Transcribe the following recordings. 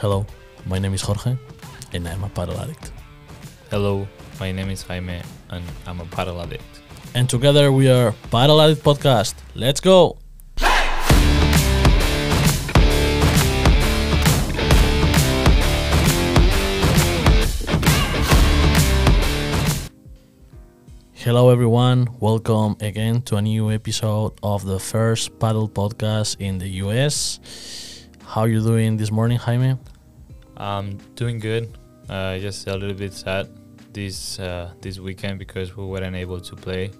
Hello, my name is Jorge, and I'm a paddle addict. Hello, my name is Jaime, and I'm a paddle addict. And together we are Paddle Addict Podcast. Let's go! Hello, everyone. Welcome again to a new episode of the first paddle podcast in the US. How are you doing this morning, Jaime? I'm doing good. Uh, just a little bit sad this uh, this weekend because we weren't able to play.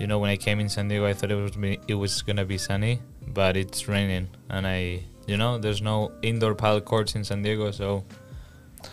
You know, when I came in San Diego, I thought it was be, it was gonna be sunny, but it's raining, and I, you know, there's no indoor paddle courts in San Diego, so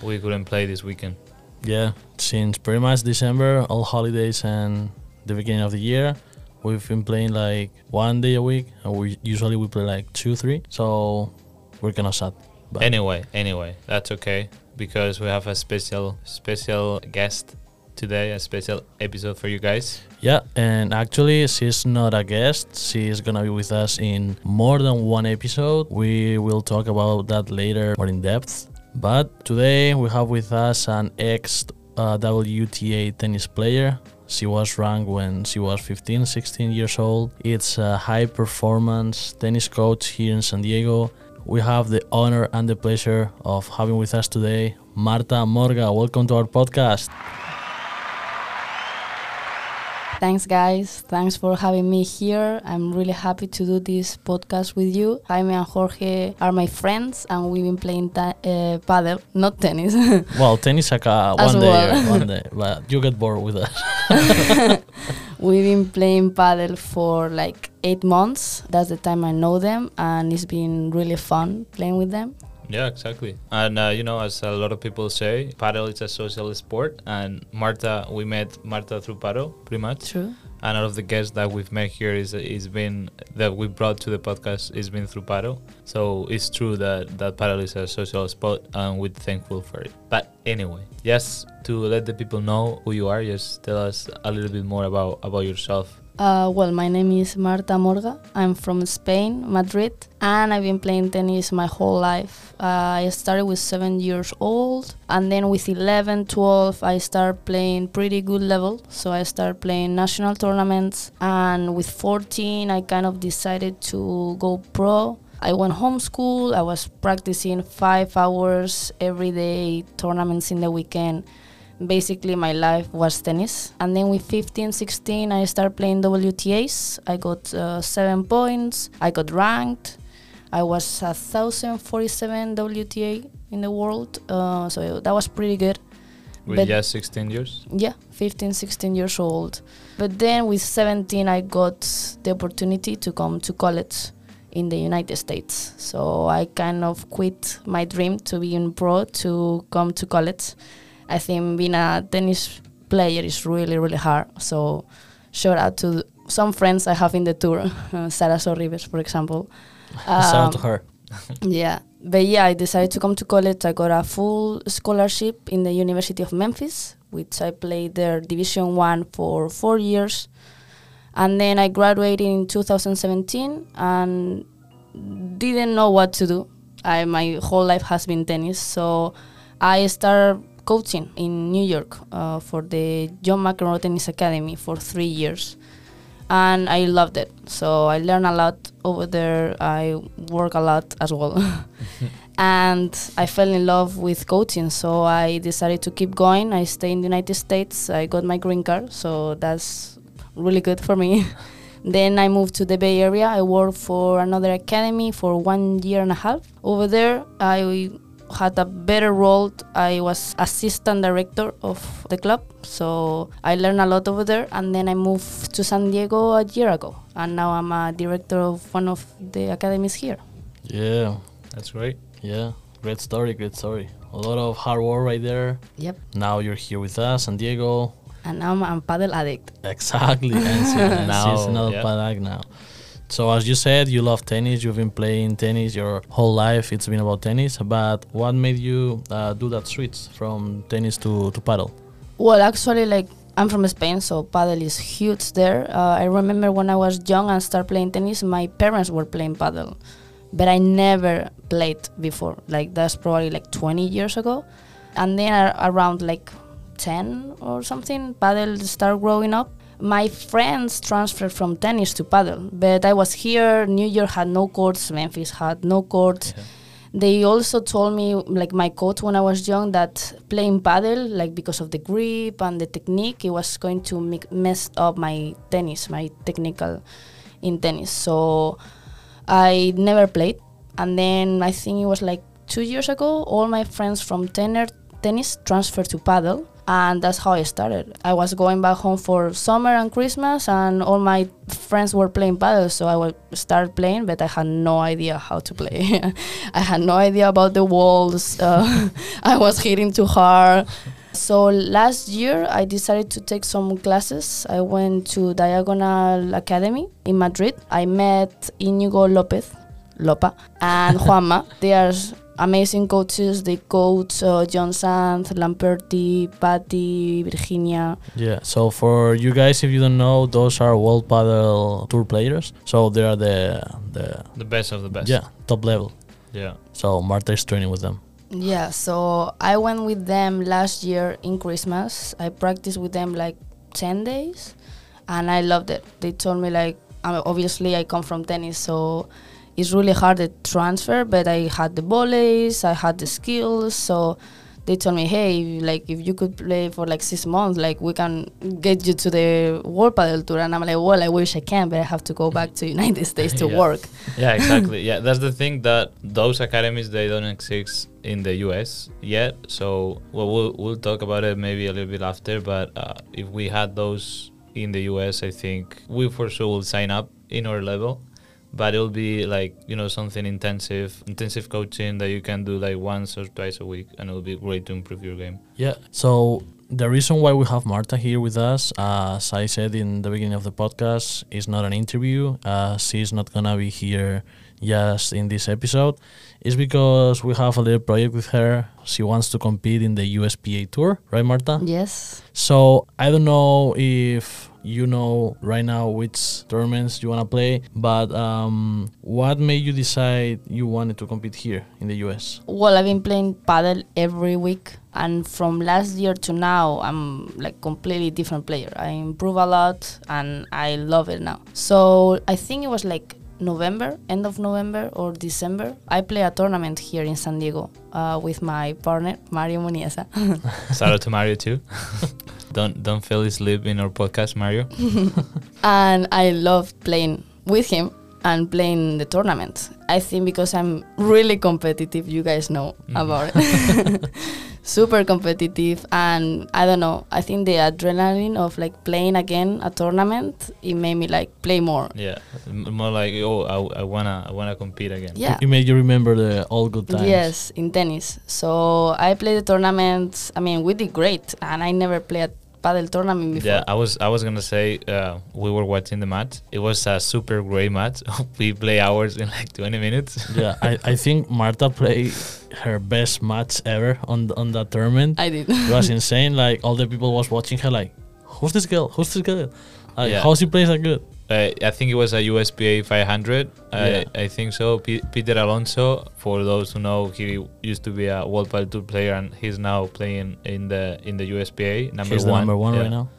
we couldn't play this weekend. Yeah, since pretty much December, all holidays and the beginning of the year, we've been playing like one day a week, and we usually we play like two, three. So we're kind of sad. But Anyway, anyway, that's okay because we have a special special guest today, a special episode for you guys. yeah, and actually, she's not a guest. She's gonna be with us in more than one episode. We will talk about that later more in depth. But today we have with us an ex uh, WTA tennis player. She was ranked when she was 15, 16 years old. It's a high performance tennis coach here in San Diego. We have the honor and the pleasure of having with us today Marta Morga. Welcome to our podcast. Thanks, guys. Thanks for having me here. I'm really happy to do this podcast with you. Jaime and Jorge are my friends, and we've been playing ta- uh, paddle, not tennis. Well, tennis like uh, one day, well. one day, but you get bored with us. we've been playing paddle for like eight months. That's the time I know them, and it's been really fun playing with them. Yeah, exactly. And uh, you know, as a lot of people say, paddle is a social sport. And Marta, we met Marta through paddle, pretty much. True. And all of the guests that we've met here is is been that we brought to the podcast is been through paddle. So it's true that that paddle is a social sport, and we're thankful for it. But anyway, just to let the people know who you are, just tell us a little bit more about about yourself. Uh, well, my name is Marta Morga. I'm from Spain, Madrid, and I've been playing tennis my whole life. Uh, I started with seven years old, and then with 11, 12, I started playing pretty good level. So I started playing national tournaments, and with 14, I kind of decided to go pro. I went homeschool. I was practicing five hours every day, tournaments in the weekend basically my life was tennis. And then with 15 16 i started playing wtas i got uh, seven points. I got ranked. I was a 1047 wta in the world. Uh, so that was pretty good. With But- just 16 years. yeah 15 16 years old. But then with 17 i got the opportunity to come to college in the united states. So i kind of quit my dream to be in pro to come to college i think being a tennis player is really really hard so shout out to some friends i have in the tour uh, sara sorribes for example Shout out to Um, her. yeah, but yeah, I decided to come to college. I got a full scholarship in the University of Memphis, which I played there Division One for four years, and then I graduated in 2017 and didn't know what to do. I my whole life has been tennis, so I started coaching in New York uh, for the John McEnroe Tennis Academy for three years and I loved it. So I learned a lot over there. I work a lot as well. and I fell in love with coaching, so I decided to keep going. I stay in the United States. I got my green card, so that's really good for me. then I moved to the Bay Area. I worked for another academy for one year and a half. Over there, I had a better role. I was assistant director of the club, so I learned a lot over there. And then I moved to San Diego a year ago, and now I'm a director of one of the academies here. Yeah, That's great. yeah. Great story, great story. A lot of hard work right there. Yep. Now you're here with us, San Diego. And now I'm a paddle addict. Exactly. and she- and Now, she's another yeah. paddle now. So as you said, you love tennis. You've been playing tennis your whole life. It's been about tennis. But what made you uh, do that switch from tennis to, to paddle? Well, actually, like I'm from Spain, so paddle is huge there. Uh, I remember when I was young and started playing tennis, my parents were playing paddle. but I never played before. Like that's probably like 20 years ago. And then ar- around like 10 or something, paddle started growing up. My friends transferred from tennis to paddle, but I was here. New York had no courts. Memphis had no courts. Yeah. They also told me, like my coach when I was young, that playing paddle, like because of the grip and the technique, it was going to make, mess up my tennis, my technical in tennis. So I never played. And then I think it was like two years ago, all my friends from tenor, tennis transferred to paddle. And that's how I started. I was going back home for summer and Christmas, and all my friends were playing paddle. So I would start playing, but I had no idea how to play. I had no idea about the walls. Uh, I was hitting too hard. So last year I decided to take some classes. I went to Diagonal Academy in Madrid. I met Inigo Lopez, Lopa, and Juanma. they are amazing coaches. They coach uh, Jon Sanz, Lamperti, Patty, Virginia. Yeah. So for you guys, if you don't know, those are World Padel Tour players. So they are the the The best of the best. yeah top level. Yeah. So Marta is training with them. Yeah, so I went with them last year in Christmas. I practiced with them like 10 days and I loved it. They told me like I mean, obviously I come from tennis so it's really hard to transfer, but I had the volleys, I had the skills, so they told me, "Hey, like if you could play for like 6 months, like we can get you to the World Padel Tour." And I'm like, "Well, I wish I can, but I have to go back to the United States to Yeah. work." Yeah, exactly. yeah, that's the thing that those academies they don't exist in the US yet. So well, we'll we'll talk about it maybe a little bit after. But uh, if we had those in the US, I think we for sure will sign up in our level. But it'll be like you know something intensive, intensive coaching that you can do like once or twice a week, and it'll be great to improve your game. Yeah. So the reason why we have Marta here with us, as I said in the beginning of the podcast, is not an interview. Uh, she's not gonna be here just in this episode. Is because we have a little project with her. She wants to compete in the USPA tour, right, Marta? Yes. So I don't know if you know right now which tournaments you wanna play, but um, what made you decide you wanted to compete here in the US? Well, I've been playing paddle every week, and from last year to now, I'm like completely different player. I improve a lot, and I love it now. So I think it was like November, end of November or December. I play a tournament here in San Diego uh, with my partner Mario Muniesa. Shout out to Mario too. don't don't fail asleep in our podcast, Mario. and I love playing with him and playing the tournament. I think because I'm really competitive, you guys know Mhm. about it. Super competitive, and I don't know. I think the adrenaline of like playing again a tournament it made me like play more. Yeah, more like oh, I, I wanna I wanna compete again. Yeah. It made you remember the all good times. Yes, in tennis. So I played the tournament. I mean, we did great, and I never played a paddle tournament before. Yeah, I was I was gonna say uh, we were watching the match. It was a super great match. we play hours in like 20 minutes. Yeah, I, I think Marta played her best match ever on on that tournament. I did. it was insane. Like all the people was watching her like, who's this girl? Who's this girl? Like, Yeah. how she plays that good? Uh, I think it was a USPA 500. Yeah. I, I think so. P- Peter Alonso, for those who know, he used to be a World Padel Tour player, and he's now playing in the in the USPA number She's one. the number one Yeah. right now.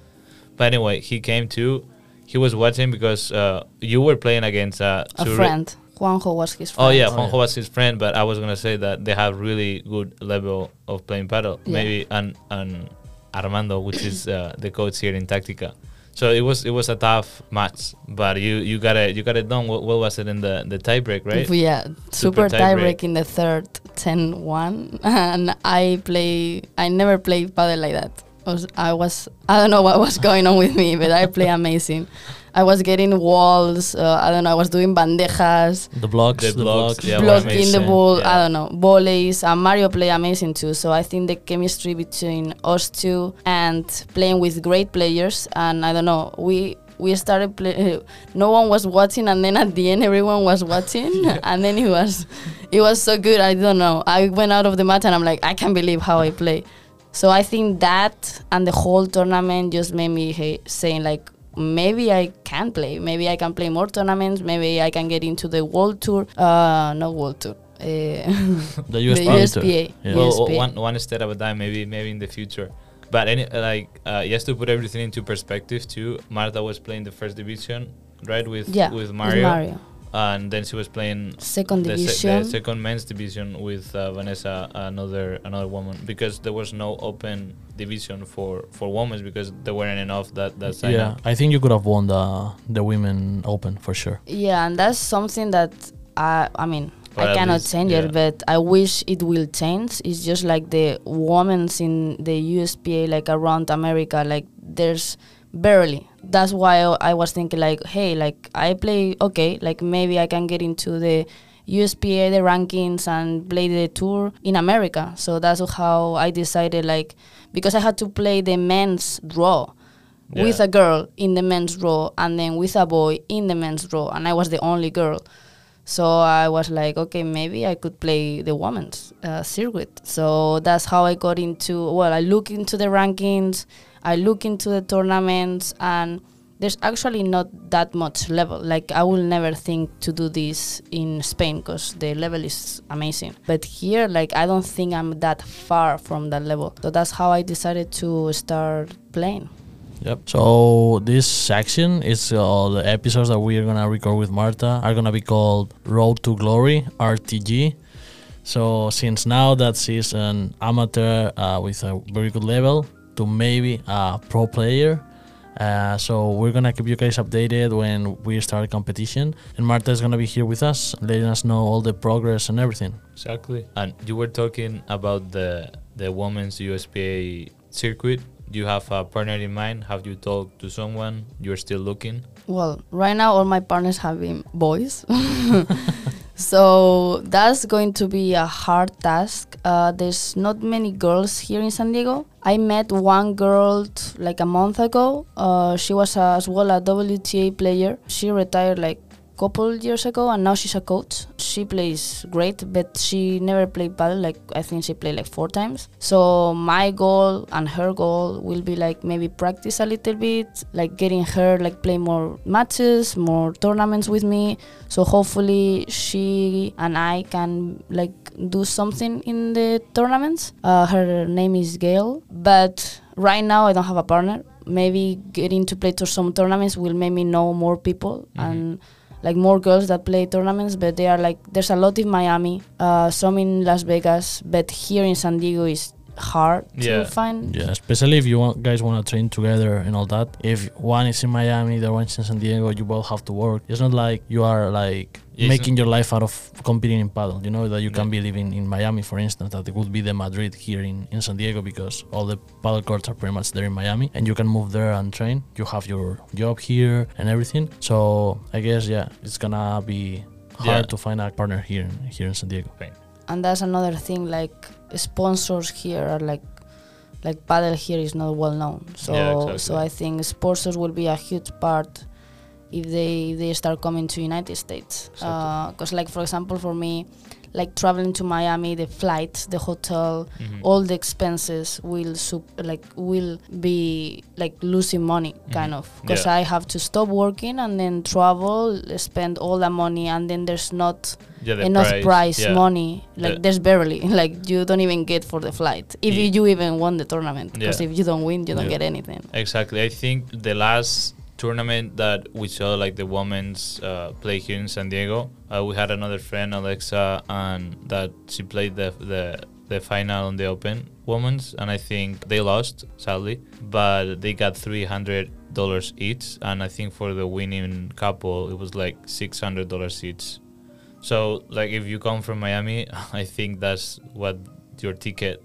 But anyway, he came too. He was watching because uh, you were playing against uh, a Zurich- friend. Juanjo was his friend. Oh yeah, Oh, Juanjo yeah. was his friend, but I was gonna say that they have really good level of playing paddle. Yeah. Maybe and and Armando, which is uh, the coach here in Tactica. So it was it was a tough match, but you you got it you got it done. What, what was it in the the tiebreak, right? Yeah, Super super, tie tie in the third 10-1 and I play I never played paddle like that. I I was I don't know what was going on with me, but I play amazing. I was getting walls. Uh, I don't know. I was doing bandejas, The blocks, The the, blocks, blocks. yeah, were block in the ball. Yeah. I don't know volleys. And Mario play amazing too. So I think the chemistry between us two and playing with great players. And I don't know. We we started play. No one was watching, and then at the end, everyone was watching, and then it was it was so good. I don't know. I went out of the match, and I'm like, I can't believe how I play. So I think that and the whole tournament just made me hey, saying like maybe I can play. Maybe I can play more tournaments. Maybe I can get into the World Tour. Uh, not World Tour. Uh, The the USPA. tour. Yeah. Well, USPA. one one step at a time. Maybe maybe in the future. But any like uh, just to put everything into perspective too. Marta was playing the first division, right? With yeah, with with Mario, Mario. And then she was playing Second the, se- division. the second men's division with uh, Vanessa, another another woman, because there was no open division for for women because there weren't enough that that signed Yeah, up. I think you could have won the the women open for sure. Yeah, and that's something that I I mean Or I cannot least, change yeah. it, but I wish it will change. It's just like the women's in the USPA, like around America, like there's barely. That's why I, was thinking like, hey, like I play okay, like maybe I can get into the USPA, the rankings, and play the tour in America. So that's how I decided, like, because I had to play the men's draw with a girl in the men's row and then with a boy in the men's row and I was the only girl. So I was like, okay, maybe I could play the women's uh, circuit. So that's how I got into. Well, I look into the rankings, I look into the tournaments, and there's actually not that much level. Like I will never think to do this in Spain because the level is amazing. But here, like I don't think I'm that far from that level. So that's how I decided to start playing. Yep. So this section is uh, the episodes that we are gonna record with Marta are gonna be called Road to Glory (RTG). So since now that she's an amateur uh, with a very good level to maybe a pro player, uh, so we're gonna keep you guys updated when we start competition, and Marta is gonna be here with us, letting us know all the progress and everything. Exactly. And you were talking about the the women's USPA circuit. Do you have a partner in mind? Have you talked to someone? You're still looking. Well, right now all my partners have been boys. so that's going to be a hard task. Uh, there's not many girls here in San Diego. I met one girl t- like a month ago. Uh, she was as well a WTA player. She retired like couple years ago and now she's a coach. She plays great, but she never played paddle. Like I think she played like four times. So my goal and her goal will be like maybe practice a little bit, like getting her like play more matches, more tournaments with me. So hopefully she and I can like do something in the tournaments. Uh, her name is Gail, but right now I don't have a partner. Maybe getting to play to some tournaments will make me know more people Mhm. and like more girls that play tournaments, but they are like there's a lot in Miami, uh, some in Las Vegas, but here in San Diego is hard Yeah. to find. Yeah, especially if you want, guys want to train together and all that. If one is in Miami, the one is in San Diego, you both have to work. It's not like you are like Yeah, it's making your life out of competing in paddle. You know that you can be living in Miami, for instance, that it would be the Madrid here in, in San Diego because all the paddle courts are pretty much there in Miami, and you can move there and train. You have your job here and everything. So I guess yeah, it's gonna be hard Yeah. to find a partner here here in San Diego. And that's another thing like sponsors here are like like paddle here is not well known so Yeah, exactly. so i think sponsors will be a huge part if they if they start coming to united states Exactly. because like for example for me like traveling to miami the flight the hotel Mhm. all the expenses will sup- like will be like losing money kind Mhm. of because Yeah. i have to stop working and then travel spend all the money and then there's not yeah, enough price, yeah. money like The- there's barely like you don't even get for the flight if Ye- you even won the tournament because if you don't win you don't get anything Exactly. I think the last tournament that we saw, like the women's uh, play here in San Diego, uh, we had another friend, Alexa, and that she played the the the final on the Open women's, and I think they lost sadly, but they got three hundred dollars each, and I think for the winning couple it was like six hundred dollars each. So like if you come from Miami, I think that's what your ticket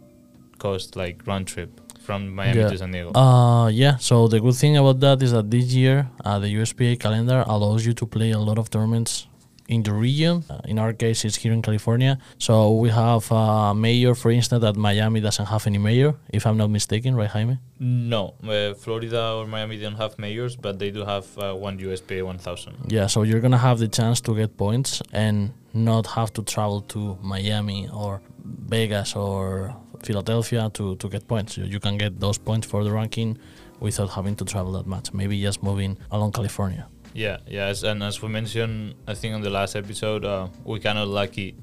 cost like round trip from Miami Yeah. to San Diego. Uh, yeah. So the good thing about that is that this year, uh, the USPA calendar allows you to play a lot of tournaments in the region. Uh, in our case, it's here in California. So we have a mayor, for instance, that Miami doesn't have any mayor, if I'm not mistaken, right, Jaime? No, uh, Florida or Miami don't have mayors, but they do have uh, one USPA 1000. Yeah. So you're gonna have the chance to get points and not have to travel to Miami or Vegas or Philadelphia to, to get points. You, you can get those points for the ranking without having to travel that much. Maybe just moving along California. Yeah, yeah, and as we mentioned, I think on the last episode, uh, we kind of lucky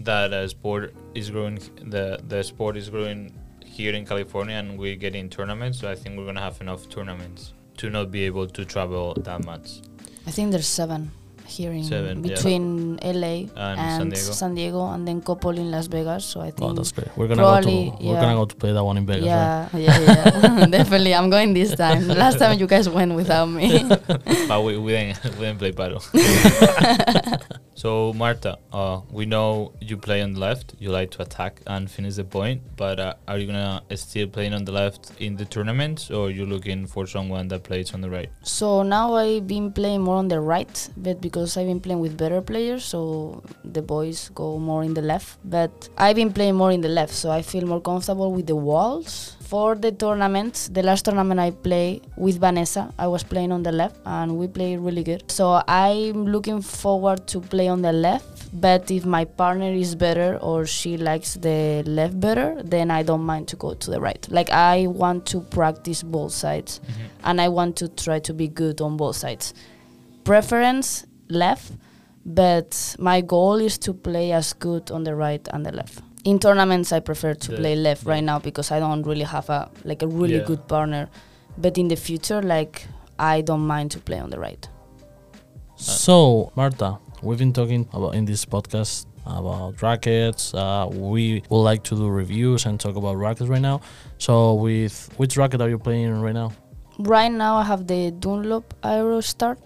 that uh, sport is growing. The the sport is growing here in California, and we're getting tournaments. So I think we're gonna have enough tournaments to not be able to travel that much. I think there's seven here in Seven, yeah. between LA And and, San Diego. and then couple in Las Vegas. So I think Oh, that's great. We're gonna go Probably, to we're gonna go to play that one in Vegas. right? yeah, yeah, yeah, definitely. I'm going this time. Last time you guys went without me. but we, we didn't we didn't play paddle. so Marta, uh, we know you play on the left. You like to attack and finish the point. But uh, are you gonna still playing on the left in the tournaments, or you looking for someone that plays on the right? So now I've been playing more on the right, but because I've been playing with better players, so the boys go more in the left. But I've been playing more in the left, so I feel more comfortable with the walls. For the tournament, the last tournament I played with Vanessa, I was playing on the left, and we played really good. So I'm looking forward to play on the left. But if my partner is better or she likes the left better, then I don't mind to go to the right. Like I want to practice both sides mm-hmm. and I want to try to be good on both sides. Preference left, but my goal is to play as good on the right and the left. In tournaments, I prefer to The- play left yeah. right now because I don't really have a like a really Yeah. good partner. But in the future, like I don't mind to play on the right. So, Marta, we've been talking about in this podcast about rackets. Uh, we would like to do reviews and talk about rackets right now. So, with which racket are you playing right now? Right now, I have the Dunlop Aerostar.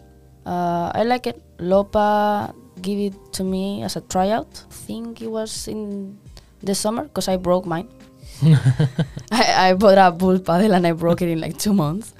Uh, I like it. Lopa give it to me as a tryout. I think it was in the summer because I broke mine. I, I bought a Bullpadel and I broke it in like two months.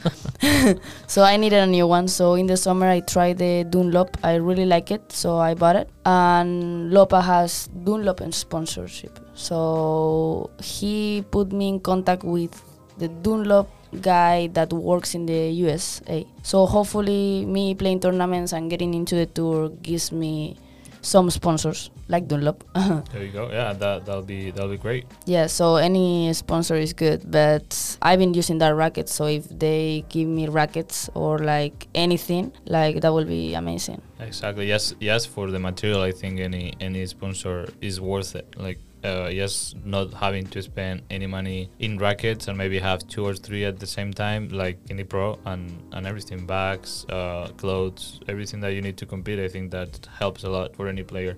so I needed a new one. So in the summer I tried the Dunlop. I really like it, so I bought it. And Lopa has Dunlop and sponsorship. So he put me in contact with the Dunlop guy that works in the USA. So hopefully me playing tournaments and getting into the tour gives me some sponsors like Dunlop. There you go. Yeah, that that'll be that'll be great. Yeah, so any sponsor is good, but I've been using that racket, so if they give me rackets or like anything, like that will be amazing. Exactly. Yes. Yes. For the material, I think any any sponsor is worth it. Like, uh, yes, not having to spend any money in rackets and maybe have two or three at the same time, like any pro and and everything, bags, uh, clothes, everything that you need to compete. I think that helps a lot for any player.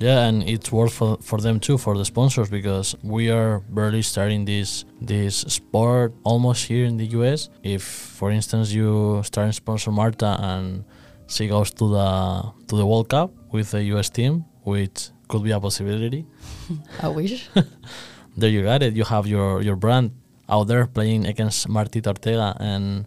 Yeah, and it's worth for, for them too, for the sponsors, because we are barely starting this this sport almost here in the US. If, for instance, you start and sponsor Marta and she goes to the to the World Cup with the US team, which could be a possibility. I wish. There you got it. You have your your brand out there playing against Martita Ortega and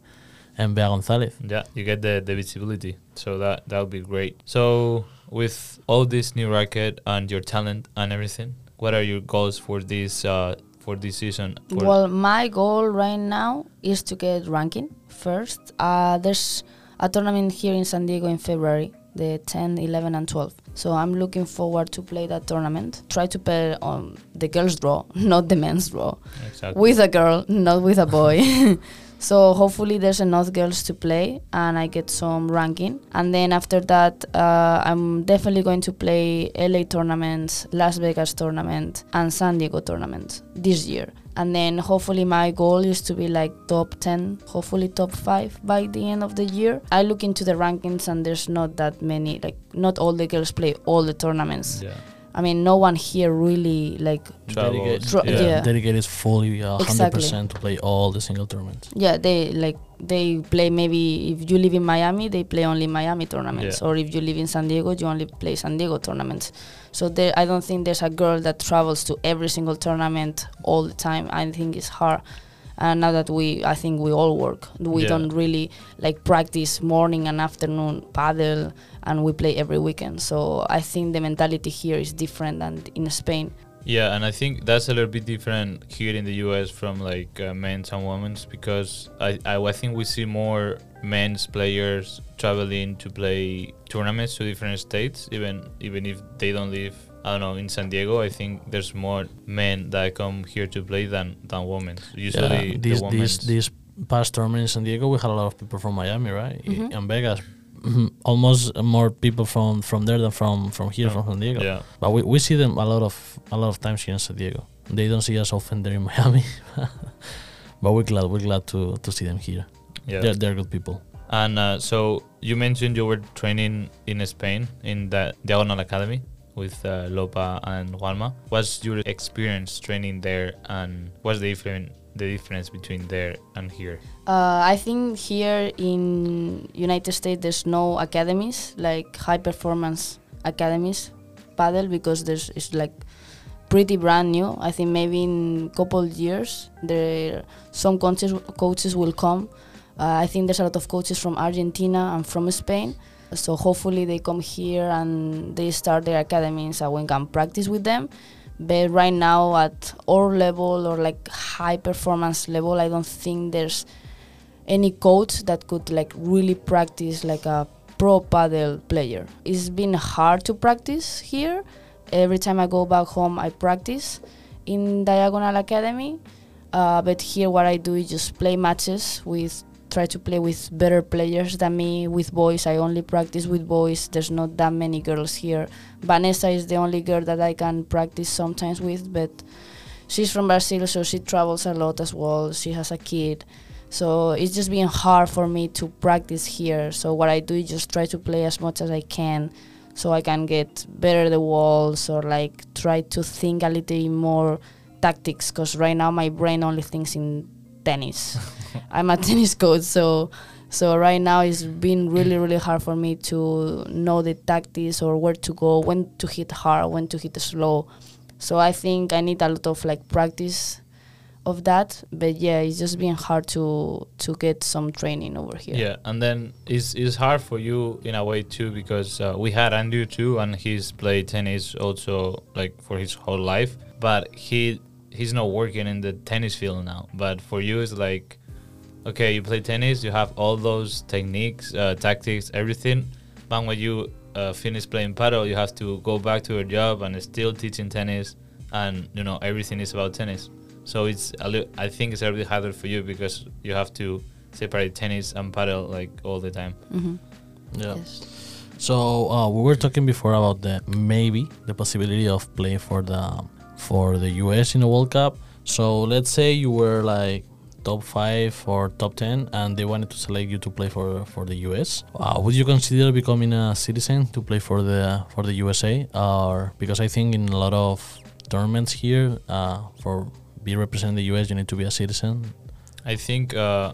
and Bea Gonzalez. Yeah, you get the, the visibility. So that that would be great. So with all this new racket and your talent and everything, what are your goals for this uh, for this season? For well, my goal right now is to get ranking first. Uh, there's a tournament here in San Diego in February, the 10, 11, and 12. So I'm looking forward to play that tournament. Try to play on the girls' draw, not the men's draw. exactly. with a girl, not with a boy. so hopefully there's enough girls to play and I get some ranking. And then after that, uh, I'm definitely going to play LA tournaments, Las Vegas tournament, and San Diego tournament this year. And then hopefully my goal is to be like top 10, hopefully top 5 by the end of the year. I look into the rankings and there's not that many, like not all the girls play all the tournaments. yeah. I mean, no one here really like Travels, Dedicated, yeah. yeah. dedicated fully uh, 100% Exactly. to play all the single tournaments. Yeah, they like they play maybe if you live in Miami, they play only Miami tournaments, Yeah. or if you live in San Diego, you only play San Diego tournaments. So there, I don't think there's a girl that travels to every single tournament all the time. I think it's hard. And now that we, I think we all work. We Yeah. don't really like practice morning and afternoon paddle, and we play every weekend. So I think the mentality here is different than in Spain. Yeah, and I think that's a little bit different here in the US from like uh, men's and women's because I, I I think we see more men's players traveling to play tournaments to different states, even even if they don't live. I don't know in San Diego. I think there's more men that come here to play than than women. Usually, yeah, these, the these, women's. these past tournament in San Diego, we had a lot of people from Miami, right? I- Mhm. And Vegas, almost more people from from there than from from here, Yeah. from San Diego. Yeah. But we, we see them a lot of a lot of times here in San Diego. They don't see us often there in Miami, but we're glad we're glad to to see them here. Yeah. They're they're good people. And uh, so you mentioned you were training in Spain in the Diagonal Academy with uh, Lopa and Juanma. What's your experience training there, and what's the different the difference between there and here? Uh, I think here in United States there's no academies like high performance academies paddle because there's it's like pretty brand new. I think maybe in couple years there some coaches coaches will come. Uh, I think there's a lot of coaches from Argentina and from Spain. So hopefully they come here and they start their academies and we can practice with them. But right now at our level or like high performance level, I don't think there's any coach that could like really practice like a pro paddle player. It's been hard to practice here. Every time I go back home, I practice in Diagonal Academy. Uh, but here, what I do is just play matches with, try to play with better players than me. With boys, I only practice with boys. There's not that many girls here. Vanessa is the only girl that I can practice sometimes with, but she's from Brazil, so she travels a lot as well. She has a kid. So it's just been hard for me to practice here. So what I do is just try to play as much as I can so I can get better the walls or like try to think a little more tactics because right now my brain only thinks in tennis. I'm a tennis coach, so so right now it's been really really hard for me to know the tactics or where to go, when to hit hard, when to hit slow. So I think I need a lot of like practice of that. But yeah, it's just been hard to to get some training over here. Yeah, and then it's, it's hard for you in a way too because uh, we had Andrew too, and he's played tennis also like for his whole life, but he he's not working in the tennis field now. But for you, it's like, okay, you play tennis, you have all those techniques, uh, tactics, everything, but when you uh, finish playing paddle, you have to go back to your job and still teaching tennis, and you know everything is about tennis. So it's a li- I think it's a little bit harder for you because you have to separate tennis and paddle like all the time. hmm Yeah. Yes. So uh, we were talking before about the maybe the possibility of playing for the for the US in the World Cup. So let's say you were like top five or top ten, and they wanted to select you to play for for the US. Uh, would you consider becoming a citizen to play for the for the USA? Or because I think in a lot of tournaments here, uh, for be representing the US, you need to be a citizen. I think uh,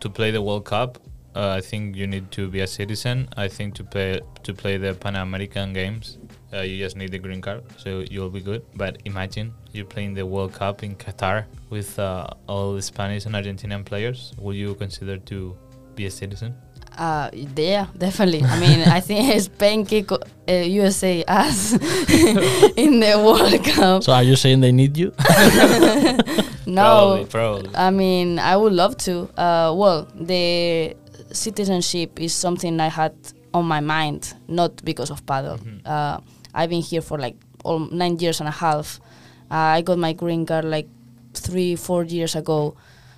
to play the World Cup, uh, I think you need to be a citizen. I think to play to play the Pan American Games, uh, you just need the green card, so you'll be good. But imagine you're playing the World Cup in Qatar with uh, all the Spanish and Argentinian players. Would you consider to be a citizen? Uh, yeah, definitely. I mean, I think Spain kick uh, USA ass in the World Cup. So are you saying they need you? no, probably, probably. I mean, I would love to. Uh, well, the citizenship is something I had on my mind, not because of paddle. Mhm. Uh, I've been here for like all nine years and a half. Uh, I got my green card like three, four years ago.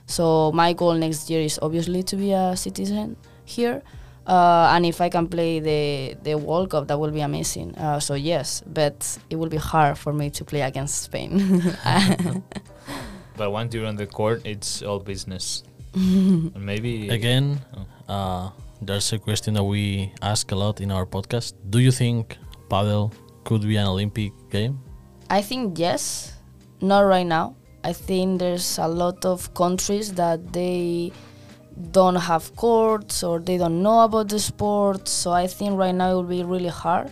So my goal next year is obviously to be a citizen here. Uh, and if I can play the, the World Cup, that will be amazing. Uh, so yes, but it will be hard for me to play against Spain. but once you're on the court, it's all business. maybe Again, uh, there's a question that we ask a lot in our podcast. Do you think paddle could be an Olympic game? I think yes, not right now. I think there's a lot of countries that they don't have courts or they don't know about the sport. So I think right now it will be really hard.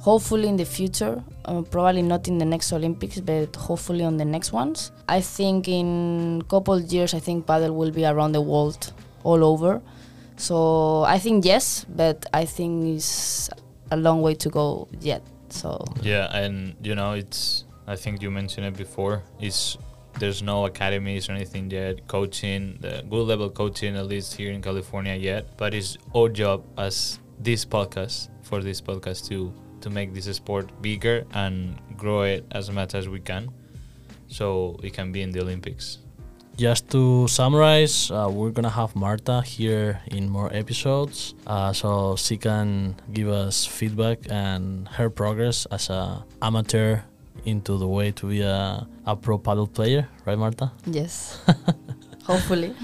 Hopefully in the future, uh, probably not in the next Olympics, but hopefully on the next ones. I think in couple years, I think paddle will be around the world, all over. So I think yes, but I think it's a long way to go yet. So Yeah, and you know, it's. I think you mentioned it before. Is there's no academies or anything yet, coaching, the good level coaching at least here in California yet. But it's our job as this podcast for this podcast to to make this sport bigger and grow it as much as we can, so it can be in the Olympics. Just to summarize, uh, we're gonna have Marta here in more episodes, uh, so she can give us feedback and her progress as a amateur into the way to be a, a pro paddle player, right, Marta? Yes. Hopefully.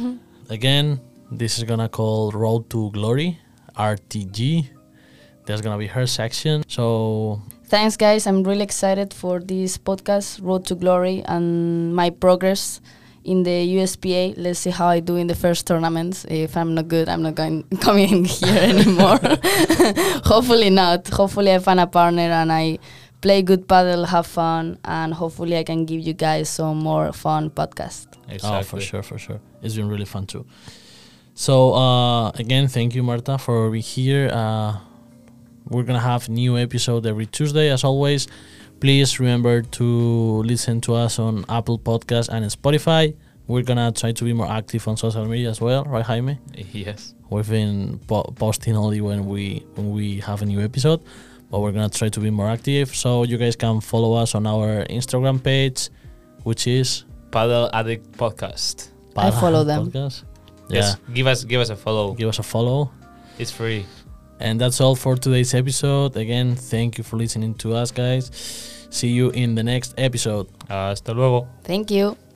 Again, this is gonna call Road to Glory, RTG. There's gonna be her section. So Thanks, guys. I'm really excited for this podcast, Road to Glory, and my progress in the USPA. Let's see how I do in the first tournaments. If I'm not good, I'm not going coming here anymore. hopefully not. Hopefully I find a partner and I play good paddle, have fun, and hopefully I can give you guys some more fun podcast. Oh, for sure, for sure. It's been really fun too. So uh, again, thank you, Marta, for being here. Uh, we're gonna have new episode every Tuesday, as always. Please remember to listen to us on Apple Podcast and Spotify. We're gonna try to be more active on social media as well, right, Jaime? Yes. We've been po- posting only when we when we have a new episode, but we're gonna try to be more active. So you guys can follow us on our Instagram page, which is Paddle Addict Podcast. I follow them. Podcast. Yes. Give us give us a follow. give us a follow. It's free. And that's all for today's episode. Again, thank you for listening to us, guys. See you in the next episode. Hasta luego. Thank you.